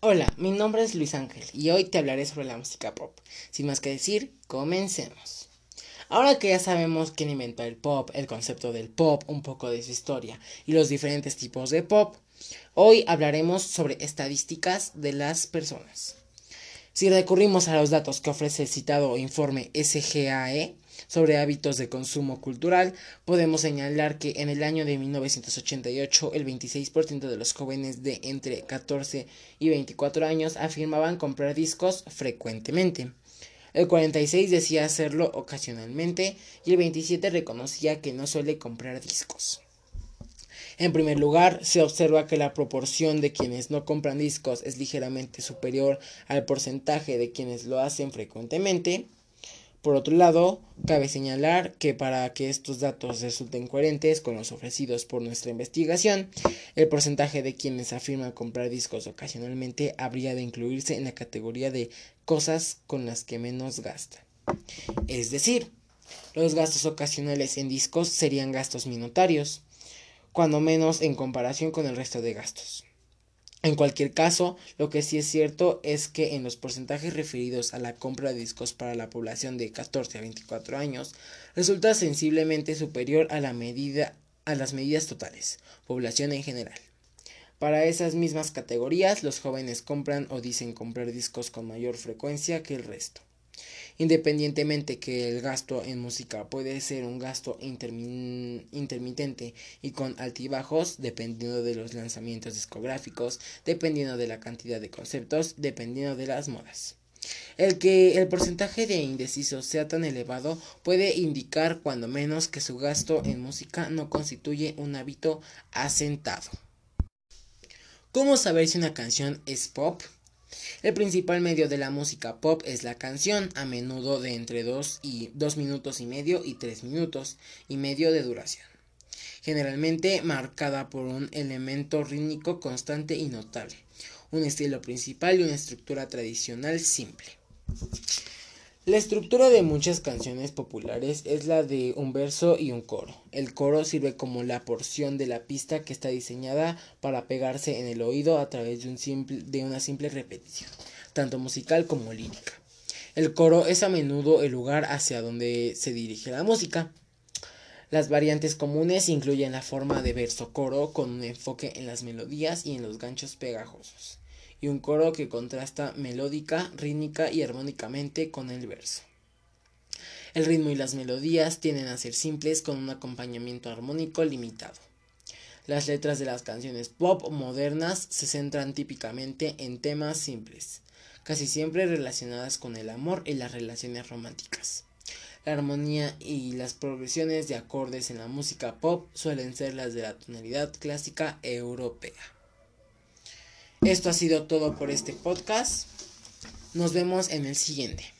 Hola, mi nombre es Luis Ángel y hoy te hablaré sobre la música pop. Sin más que decir, comencemos. Ahora que ya sabemos quién inventó el pop, el concepto del pop, un poco de su historia y los diferentes tipos de pop, hoy hablaremos sobre estadísticas de las personas. Si recurrimos a los datos que ofrece el citado informe SGAE sobre hábitos de consumo cultural, podemos señalar que en el año de 1988 el 26% de los jóvenes de entre 14 y 24 años afirmaban comprar discos frecuentemente. El 46 decía hacerlo ocasionalmente y el 27 reconocía que no suele comprar discos. En primer lugar, se observa que la proporción de quienes no compran discos es ligeramente superior al porcentaje de quienes lo hacen frecuentemente. Por otro lado, cabe señalar que para que estos datos resulten coherentes con los ofrecidos por nuestra investigación, el porcentaje de quienes afirman comprar discos ocasionalmente habría de incluirse en la categoría de cosas con las que menos gastan. Es decir, los gastos ocasionales en discos serían gastos minotarios, cuando menos en comparación con el resto de gastos. En cualquier caso, lo que sí es cierto es que en los porcentajes referidos a la compra de discos para la población de 14 a 24 años, resulta sensiblemente superior a, la medida, a las medidas totales, población en general. Para esas mismas categorías, los jóvenes compran o dicen comprar discos con mayor frecuencia que el resto. Independientemente que el gasto en música puede ser un gasto intermitente y con altibajos, dependiendo de los lanzamientos discográficos, dependiendo de la cantidad de conceptos, dependiendo de las modas. El que el porcentaje de indecisos sea tan elevado puede indicar cuando menos que su gasto en música no constituye un hábito asentado. ¿Cómo saber si una canción es pop? El principal medio de la música pop es la canción, a menudo de entre 2 y minutos y medio y 3 minutos y medio de duración, generalmente marcada por un elemento rítmico constante y notable, un estilo principal y una estructura tradicional simple. La estructura de muchas canciones populares es la de un verso y un coro. El coro sirve como la porción de la pista que está diseñada para pegarse en el oído a través de, una simple repetición, tanto musical como lírica. El coro es a menudo el lugar hacia donde se dirige la música. Las variantes comunes incluyen la forma de verso-coro con un enfoque en las melodías y en los ganchos pegajosos y un coro que contrasta melódica, rítmica y armónicamente con el verso. El ritmo y las melodías tienden a ser simples con un acompañamiento armónico limitado. Las letras de las canciones pop modernas se centran típicamente en temas simples, casi siempre relacionadas con el amor y las relaciones románticas. La armonía y las progresiones de acordes en la música pop suelen ser las de la tonalidad clásica europea. Esto ha sido todo por este podcast. Nos vemos en el siguiente.